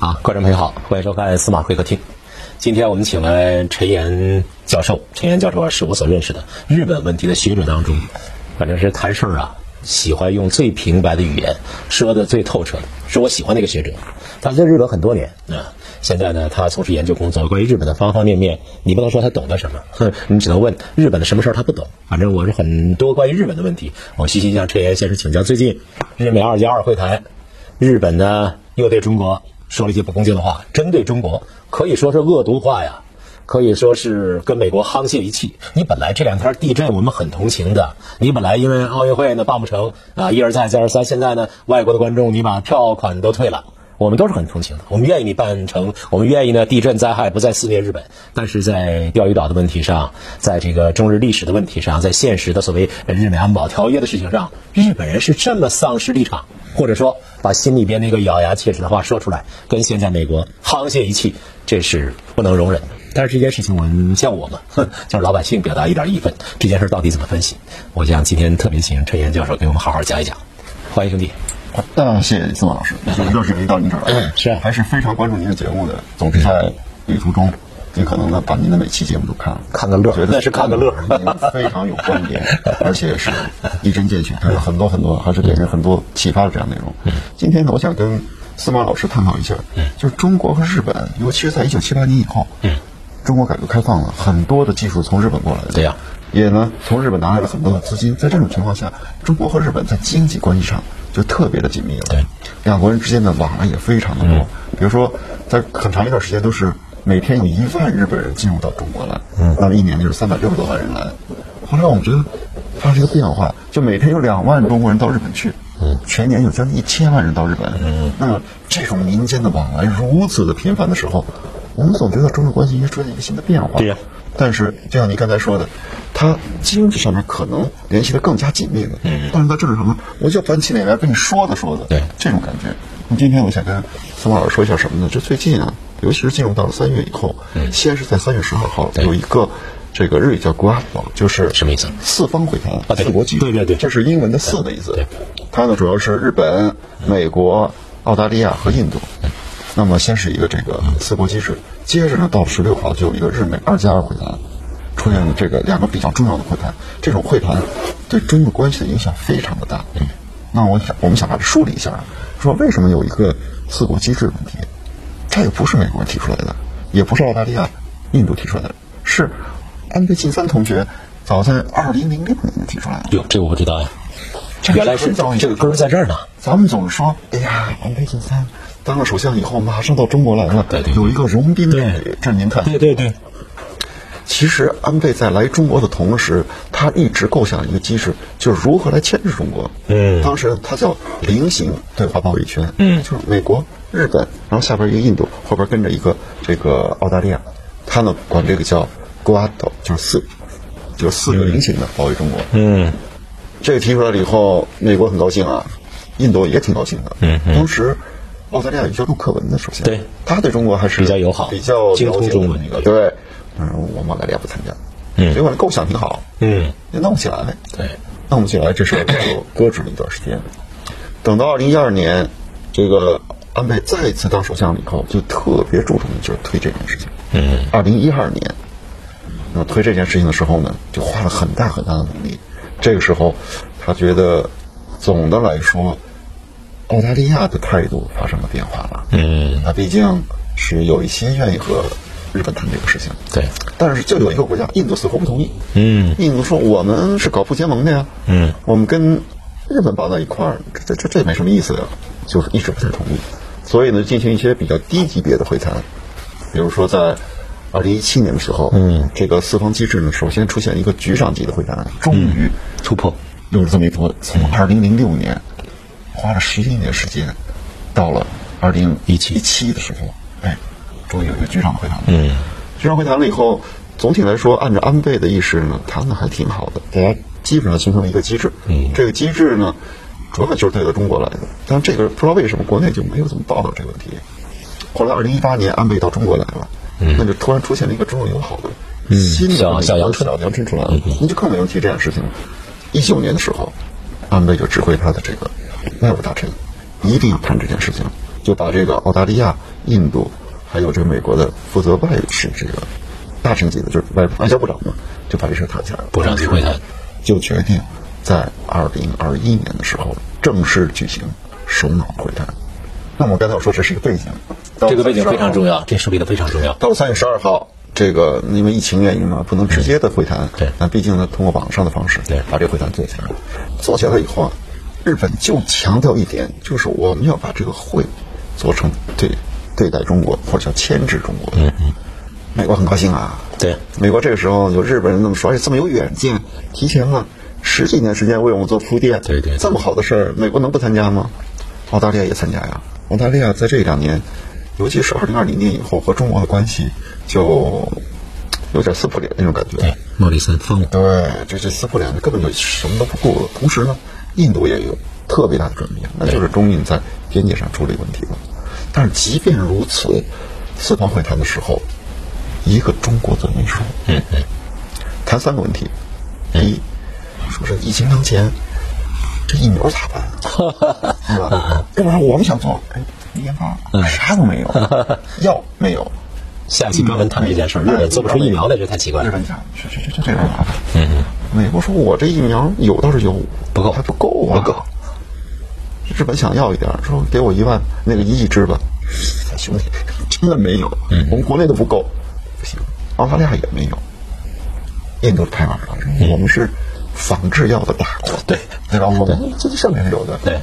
啊，观众朋友好，欢迎收看司马会客厅。今天我们请来陈岩教授，陈岩教授是我所认识的日本问题的学者当中，反正是谈事儿啊，喜欢用最平白的语言，说的最透彻的，是我喜欢的一个学者。他在日本很多年啊，现在呢，他从事研究工作，关于日本的方方面面，你不能说他懂得什么，哼，你只能问日本的什么事儿他不懂。反正我是很多关于日本的问题，我细心向陈岩先生请教。最近日美二加二会谈，日本呢又对中国说了一些不恭敬的话，针对中国可以说是恶毒话呀。可以说是跟美国沆瀣一气。你本来这两天地震我们很同情的，你本来因为奥运会呢办不成啊，一而再再而三，现在呢外国的观众你把票款都退了，我们都是很同情的，我们愿意你办成，我们愿意呢地震灾害不再肆虐日本。但是在钓鱼岛的问题上，在这个中日历史的问题上，在现实的所谓日美安保条约的事情上，日本人是这么丧失立场，或者说把心里边那个咬牙切齿的话说出来，跟现在美国沆瀣一气，这是不能容忍的。但是这件事情，我们像我们，哼，像老百姓表达一点义愤，这件事到底怎么分析？我想今天特别请陈岩教授给我们好好讲一讲。欢迎兄弟。那谢谢司马老师，就是热水杯到您这儿来，是。啊还是非常关注您的节目的，总是在旅途中尽可能的把您的每期节目都看了，看个乐觉得那是看个乐。您非常有观点，而且是一针见血，还有很多很多，还是给人很多启发的这样内容。今天呢，我想跟司马老师探讨一下，就是中国和日本，尤其是在一九七八年以后，中国改革开放了，很多的技术从日本过来的，对呀也呢从日本拿来了很多的资金。在这种情况下，中国和日本在经济关系上就特别的紧密了。对，两国人之间的往来也非常的多。比如说，在很长一段时间都是每天有一万日本人进入到中国来，嗯，那么一年就是三百六十多万人来。后来我们觉得发生一个变化，就每天有两万中国人到日本去，嗯，全年有将近一千万人到日本，嗯，那么这种民间的往来如此的频繁的时候，我们总觉得中日关系应该出现一个新的变化。对呀但是就像你刚才说的，它经济上面可能联系的更加紧密了，嗯，但是在政治上面，我就翻起脸来跟你说的说的，对这种感觉。那今天我想跟司马老师说一下什么呢？这最近啊，尤其是进入到了三月以后，嗯，先是在三月十二号有一个这个日语叫 GUADO，就是什么意思四方会谈啊四国集对对对这是英文的“四”的意思。对，它呢主要是日本、美国、澳大利亚和印度。那么先是一个这个四国机制，接着呢到十六号就有一个日美二加二会谈，出现了这个两个比较重要的会谈。这种会谈对中日关系的影响非常的大。嗯，那我想我们想把它梳理一下，说为什么有一个四国机制问题？这也不是美国人提出来的，也不是澳大利亚、印度提出来的，是安倍晋三同学早在二零零六年就提出来的。哟，这个我不知道呀。这个原来是很早以前这个根儿在这儿呢。咱们总是说，哎呀，安倍晋三当了首相以后，马上到中国来了，对对有一个融冰对。这您看，对对对，其实安倍在来中国的同时，他一直构想一个机制，就是如何来牵制中国。嗯当时他叫菱形对华包围圈，嗯，就是美国、日本，然后下边一个印度，后边跟着一个这个澳大利亚，他呢管这个叫 Guado，就是四，就是四个菱形的包围中国。嗯这个提出来了以后，美国很高兴啊，印度也挺高兴的。嗯时澳大利亚有叫陆克文的首相，对他对中国还是比较友好比较精通中文的一个。对，嗯，我们澳大利亚不参加，嗯结果呢构想挺好，嗯，也弄不起来，对，弄不起来，这事儿就搁置了一段时间。等到二零一二年，这个安倍再一次当首相了以后，就特别注重的就是推这件事情。嗯，二零一二年，那么推这件事情的时候呢，就花了很大很大的努力。这个时候，他觉得总的来说，澳大利亚的态度发生了变化了。嗯。他毕竟是有一些愿意和日本谈这个事情，对，但是就有一个国家，印度死活不同意。嗯。印度说我们是搞不结盟的呀，嗯，我们跟日本绑在一块儿，这这这这没什么意思呀，就是一直不太同意，所以呢，进行一些比较低级别的会谈，比如说在二零一七年的时候，嗯，这个四方机制呢，首先出现一个局长级的会谈，终于突破，又是这么一波，从二零零六年花了十一年时间，到了二零一七一七的时候，哎，终于有一个局长会谈了。嗯。局长会谈了以后，总体来说，按照安倍的意识呢，谈的还挺好的，大家基本上形成了一个机制。嗯。这个机制呢，主要就是对着中国来的，但这个不知道为什么国内就没有怎么报道这个问题。后来二零一八年安倍到中国来了，那就突然出现了一个中日友好的新的小小阳春小阳春出来了，你就更没有提这件事情了。一九年的时候，安倍就指挥他的这个外务大臣，一定要谈这件事情，就把这个澳大利亚、印度，还有这个美国的负责外事这个大臣级的，就是外外交部长嘛，就把这事谈起来了。部长级会谈，就决定在二零二一年的时候正式举行首脑会谈。那么刚才我说这是一个背景，这个背景非常重要，这树立的非常重要。到了三月十二号，这个因为疫情原因嘛，不能直接的会谈。对那毕竟呢，通过网上的方式，对把这个会谈做起来了。做起来以后啊，日本就强调一点，就是我们要把这个会做成对对待中国或者叫牵制中国。嗯嗯。美国很高兴啊。对，美国这个时候有日本人那么说，而且这么有远见，提前了十几年时间为我们做铺垫。对对对这么好的事儿，美国能不参加吗？澳大利亚也参加呀。澳大利亚在这两年，尤其是二零二零年以后，和中国的关系就有点撕破脸那种感觉。对，莫里森疯了。对，这这撕破脸的根本就什么都不顾了。同时呢，印度也有特别大的转变，那就是中印在边界上出了问题了。但是即便如此，四方会谈的时候，一个中国都没说。嗯嗯，谈三个问题：第一，说是疫情当前，这疫苗咋办啊？是吧？要不然我们想做，哎，研发啥都没有，药没有。下一期专门谈这件事儿，日本做不出疫苗来，这太奇怪了。日本讲这这这这这有麻烦。嗯嗯。美国说我这疫苗有倒是有，不够还不够啊，不够。日本想要一点，说给我一万那个一亿支吧，兄弟，真的没有，嗯我们国内都不够，不行，澳大利亚也没有，印度太玩了，我们是仿制药的大国，对对吧？我们自己上面是有的，对，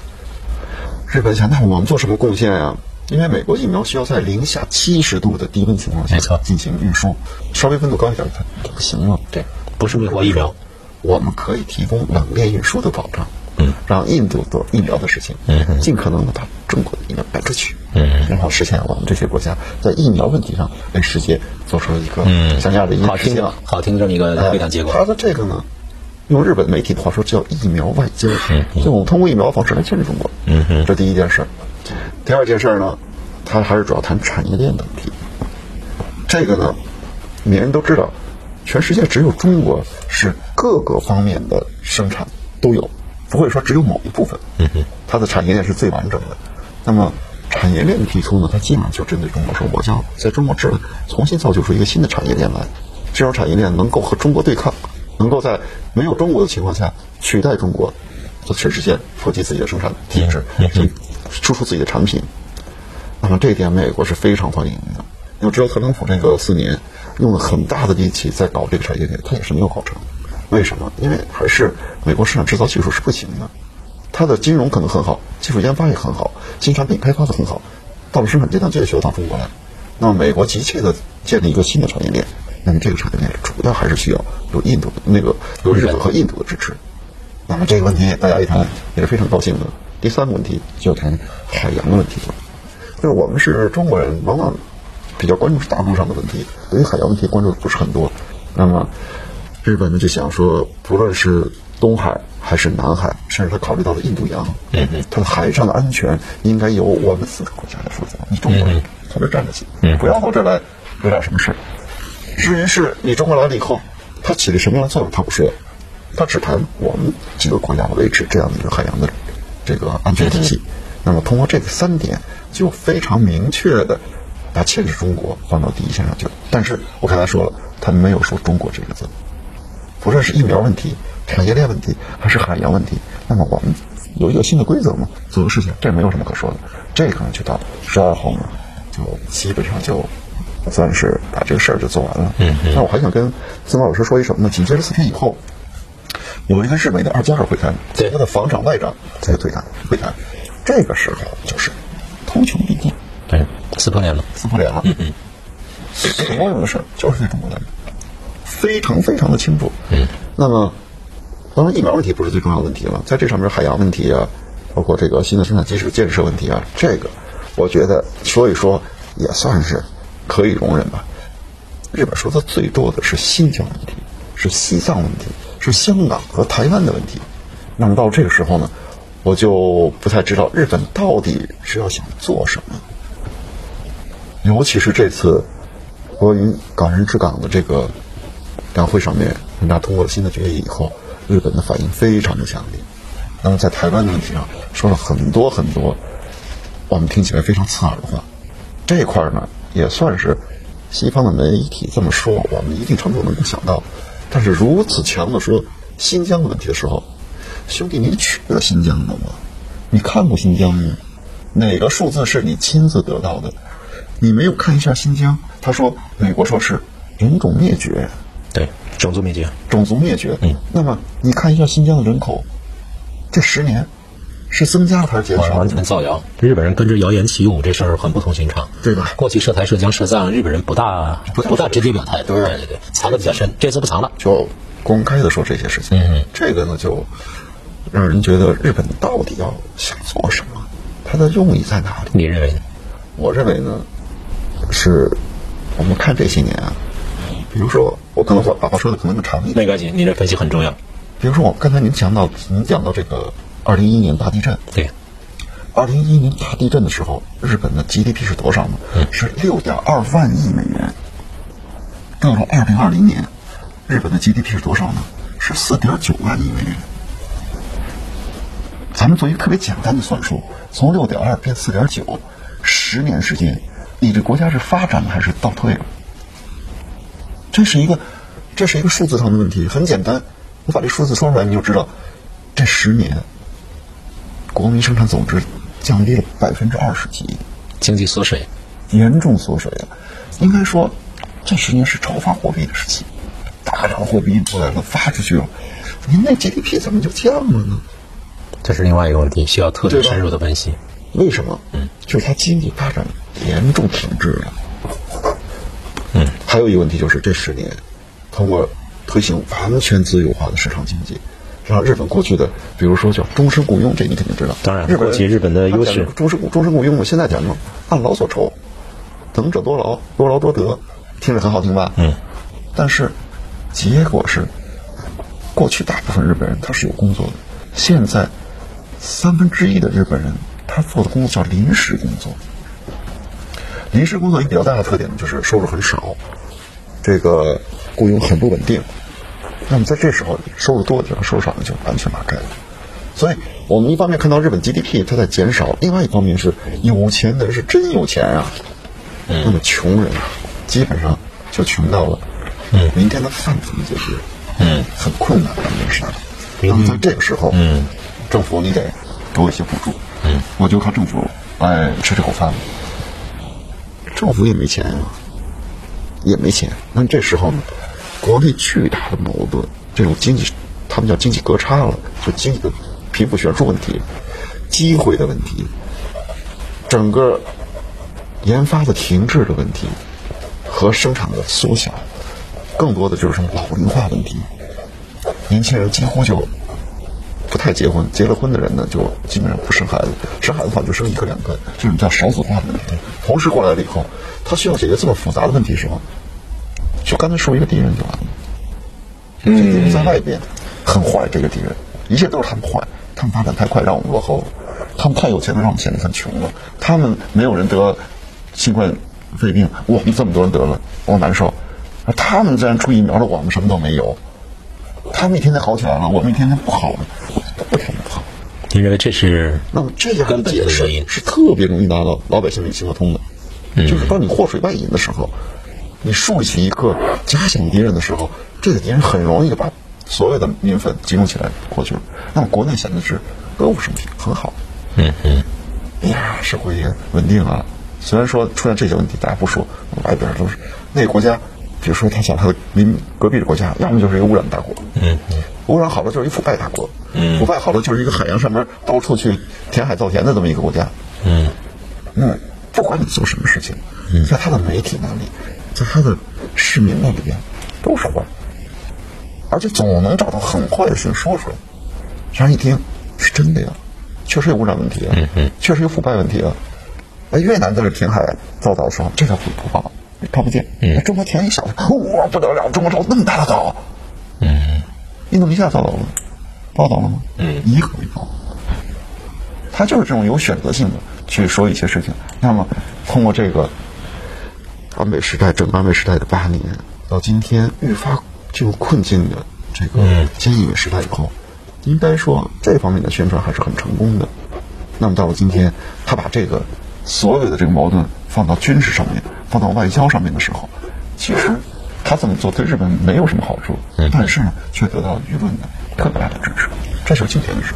日本想，那我们做什么贡献呀？因为美国疫苗需要在零下七十度的低温情况下进行运输，稍微温度高一点它它不行了。对，不是美国疫苗。我们可以提供冷链运输的保障，嗯，让印度做疫苗的事情，嗯，尽可能的把中国的疫苗搬出去，嗯，然后实现我们这些国家在疫苗问题上为世界做出了一个像样的一个好听的，好听这么一个会谈结果。他的这个呢，用日本媒体的话说叫疫苗外交，所以我们通过疫苗的方式来牵制中国，嗯哼，这第一件事儿。第二件事儿呢，他还是主要谈产业链的问题。这个呢，每人都知道，全世界只有中国是各个方面的生产都有，不会说只有某一部分。嗯哼，它的产业链是最完整的。那么产业链的提出呢，它基本上就针对中国说，我要在中国这儿重新造就出一个新的产业链来，这种产业链能够和中国对抗，能够在没有中国的情况下取代中国，在全世界普及自己的生产体制，输出自己的产品。那么这一点，美国是非常欢迎的。要知道，特朗普这个四年用了很大的力气在搞这个产业链，他也是没有搞成。为什么？因为还是美国市场制造技术是不行的，它的金融可能很好，技术研发也很好，新产品开发的很好，到了生产阶段就得需要到中国来。那么美国急切的建立一个新的产业链，那么这个产业链主要还是需要有印度那个有日本和印度的支持。那么这个问题大家一谈也是非常高兴的。第三个问题就谈海洋的问题了，就是我们是中国人，往往比较关注是大陆上的问题，对于海洋问题关注的不是很多。那么日本呢就想说，不论是东海还是南海，甚至他考虑到了印度洋，嗯嗯，它的海上的安全应该由我们四个国家来负责，你中国人从这站着去，不要到这儿来有点什么事至于是你中国来了以后，它起了什么样的作用，他不说，他只谈我们几个国家维持这样的一个海洋的这个安全体系。那么通过这个三点，就非常明确的把牵制中国放到第一线上去了。但是我刚才说了，他没有说中国这个字，不论是疫苗问题、产业链问题，还是海洋问题，那么我们有一个新的规则嘛，做的事情，这没有什么可说的。这可能，就到十二号呢，就基本上就算是把这个事儿就做完了。嗯嗯。那我还想跟司马老师说一什么呢？紧接着四天以后，有一个日美的二加二会谈，对他的防长外长在会谈会谈，这个时候就是通穷必尽，对，撕破脸了。撕破脸了。嗯嗯。所有的事儿就是对中国来说非常非常的清楚。嗯。那么，当然疫苗问题不是最重要的问题了，在这上面海洋问题啊，包括这个新的生产基础建设问题啊，这个我觉得说一说也算是可以容忍吧。日本说的最多的是新疆问题，是西藏问题，是香港和台湾的问题。那么到这个时候呢，我就不太知道日本到底是要想做什么。尤其是这次关于港人治港的这个两会上面，人大通过了新的决议以后，日本的反应非常的强烈。那么在台湾的问题上说了很多很多，我们听起来非常刺耳的话。这块儿呢，也算是西方的媒体这么说，我们一定程度能够想到。但是如此强的说新疆的问题的时候，兄弟，你去了新疆了吗？你看过新疆吗？哪个数字是你亲自得到的？你没有看一下新疆？他说，美国说是人种灭绝，对，种族灭绝，种族灭绝。嗯，那么你看一下新疆的人口，这十年是增加了还是减少？完全造谣。日本人跟着谣言起舞，这事儿很不同寻常，对吧？过去涉台涉疆涉藏，日本人不大不大直接表态，对对对，藏的比较深。这次不藏了，就公开的说这些事情。嗯，这个呢，就让人觉得日本到底要想做什么？它的用意在哪里？你认为呢？我认为呢？是，我们看这些年啊，比如说，我可能把把话说的可能更长一点。没关系，您这分析很重要。比如说，我刚才您讲到，您讲到这个二零一一年大地震。对。二零一一年大地震的时候，日本的 GDP 是多少呢？是六点二万亿美元。到了二零二零年，日本的 GDP 是多少呢？是四点九万亿美元。咱们做一个特别简单的算术，从六点二变四点九，十年时间。你这国家是发展了还是倒退了？这是一个，这是一个数字上的问题。很简单，我把这数字说出来，你就知道，这十年，国民生产总值降低了百分之二十几，经济缩水，严重缩水了。应该说，这十年是超发货币的时期，大量货币印出来了，发出去了，您那 GDP 怎么就降了呢？这是另外一个问题，需要特别深入的分析。为什么？嗯，就是它经济发展严重停滞了。嗯，还有一个问题就是这十年，通过推行完全自由化的市场经济，让日本过去的，比如说叫终身雇佣，这你肯定知道。当然，日本及日本的优势，终身终身雇佣，我现在讲呢，按劳所酬，能者多劳，多劳多得，听着很好听吧？嗯。但是结果是，过去大部分日本人他是有工作的，现在三分之一的日本人。他做的工作叫临时工作，临时工作一个比较大的特点呢，就是收入很少，这个雇佣很不稳定。那么在这时候，收入多的地方，收入少的就完全拉开了。所以我们一方面看到日本 GDP 它在减少，另外一方面是有钱的人是真有钱啊，那么穷人基本上就穷到了，明天的饭怎么解决？嗯，很困难的一件事。那么在这个时候，嗯，政府你得给我一些补助。嗯，我就靠政府来吃这口饭。政府也没钱呀，也没钱。那这时候呢，国内巨大的矛盾，这种经济，他们叫经济隔差了，就经济的贫富悬殊问题、机会的问题、整个研发的停滞的问题和生产的缩小，更多的就是什么老龄化问题，年轻人几乎就。不太结婚，结了婚的人呢，就基本上不生孩子。生孩子的话，就生一个两个，这种叫少子化的问题。同时过来了以后，他需要解决这么复杂的问题时候，就刚才说一个敌人就完了。这敌人在外边很坏，这个敌人一切都是他们坏，他们发展太快，让我们落后了；他们太有钱了，让我们显得很穷了。他们没有人得新冠肺病，我们这么多人得了，我难受。他们既然出疫苗了，我们什么都没有。他们一天天好起来了，我们一天天不好了，不天天不好。你认为这是那么这样的解释是特别容易拿到老百姓理性和通的，就是当你祸水外引的时候，你竖起一个假想敌人的时候，这个敌人很容易就把所有的民愤集中起来过去了。那么国内显得是歌舞升平，很好。嗯嗯，哎呀，社会也稳定啊。虽然说出现这些问题，大家不说，外边都是那个国家。比如说，他想他的邻隔壁的国家，要么就是一个污染大国，嗯嗯，污染好了就是一腐败大国，嗯，腐败好了就是一个海洋上面到处去填海造田的这么一个国家，嗯，那不管你做什么事情，在他的媒体那里，在他的市民那里边都是坏，而且总能找到很坏的事情说出来，让人一听是真的呀，确实有污染问题啊，嗯嗯，确实有腐败问题啊，哎，越南在这填海造岛的时候，这叫腐败。看不见，嗯，中国填一小的，哇，不得了！中国造那么大的岛，嗯，印度尼西亚造岛了，报道了吗？嗯，一个没报。他就是这种有选择性的去说一些事情。那么，通过这个安倍时代，整个安倍时代的八年，到今天愈发进入困境的这个菅义伟时代以后，应该说这方面的宣传还是很成功的。那么到了今天，他把这个所有的这个矛盾。放到军事上面、放到外交上面的时候，其实他这么做对日本没有什么好处，但是呢，却得到舆论的特别大的支持，这是今天的事。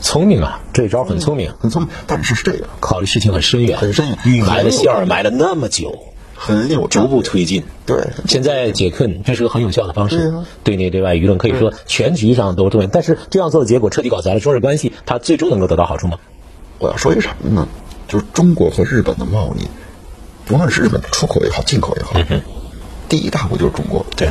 聪明啊，这招很聪明，很聪明，但是是这样，考虑事情很深远，很深远。埋了线儿埋了那么久，很有逐步推进。对，现在解困，这是个很有效的方式对内对外舆论可以说全局上都重要。但是这样做的结果彻底搞砸了中日关系，它最终能够得到好处吗？我要说一个什么呢？就是中国和日本的贸易，不论是日本的出口也好，进口也好，第一大国就是中国。对，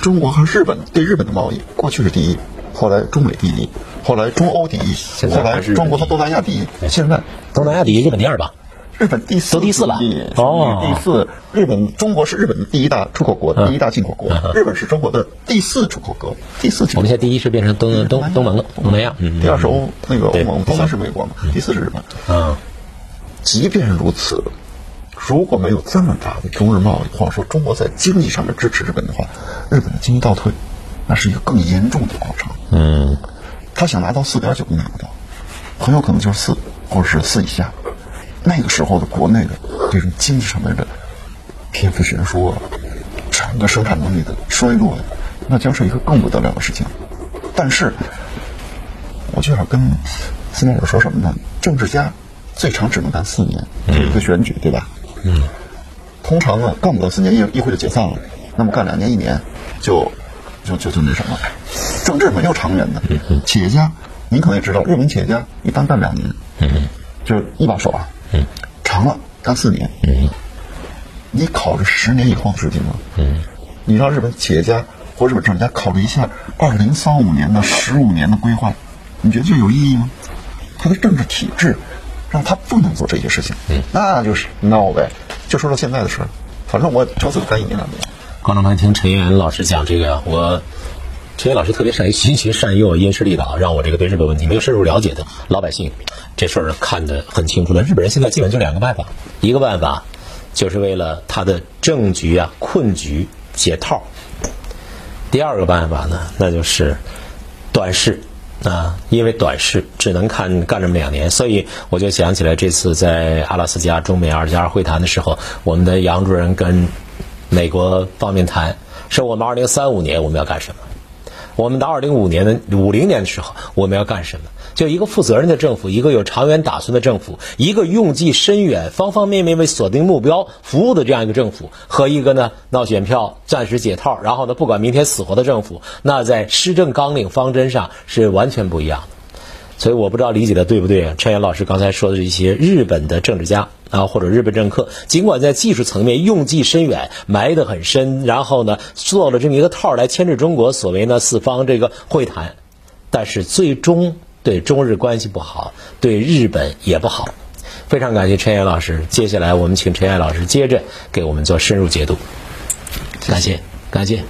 中国和日本对日本的贸易，过去是第一，后来中美第一，后来中欧第一，后来中国和东南亚第一，现在东南亚第一，日本第二吧？日本第四，都第四了。第哦。第四。日本中国是日本的第一大出口国，第一大进口国，日本是中国的第四出口国，第四我们现在第一是变成东东东盟了，东南亚，嗯，第二是欧那个欧盟，第三。是美国嘛，第四是日本。嗯，即便如此，如果没有这么大的中日贸易，或者说中国在经济上面支持日本的话，日本的经济倒退，那是一个更严重的过程。嗯，他想拿到四点九都拿不到，很有可能就是四或者是四以下。那个时候的国内的这种经济上面的贫富悬殊啊，整个生产能力的衰落呀，那将是一个更不得了的事情。但是，我就要跟斯内尔说什么呢？政治家最长只能干四年，就一个选举，对吧？嗯。通常呢，干不到四年，议议会就解散了。那么干两年、一年，就就就就那什么，政治没有长远的。企业家，您可能也知道，日本企业家一般干两年，就是一把手啊。长了干四年。嗯你考虑十年以后的事情吗？嗯你让日本企业家或日本政治家考虑一下二零三五年的十五年的规划，你觉得这有意义吗？他的政治体制让他不能做这些事情，嗯那就是 no 呗。就说说现在的事儿，反正我朝死干一年两年。观众朋友听陈岩老师讲这个，我陈岩老师特别善于循循善诱、因势利导，让我这个对日本问题没有深入了解的老百姓，这事儿看得很清楚了。日本人现在基本就两个办法，一个办法就是为了他的政局啊困局解套，第二个办法呢，那就是短视。啊，因为短视只能看干这么两年，所以我就想起来这次在阿拉斯加中美二加二会谈的时候，我们的杨主任跟美国方面谈，说我们二零三五年我们要干什么？我们到二零五年的五零年的时候我们要干什么？就一个负责任的政府，一个有长远打算的政府，一个用计深远、方方面面为锁定目标服务的这样一个政府，和一个呢闹选票、暂时解套，然后呢不管明天死活的政府，那在施政纲领方针上是完全不一样的。所以我不知道理解的对不对？陈岩老师刚才说的这些日本的政治家啊，或者日本政客，尽管在技术层面用计深远，埋得很深，然后呢做了这么一个套来牵制中国，所谓呢四方这个会谈，但是最终对中日关系不好，对日本也不好。非常感谢陈岩老师，接下来我们请陈岩老师接着给我们做深入解读。感谢，感谢。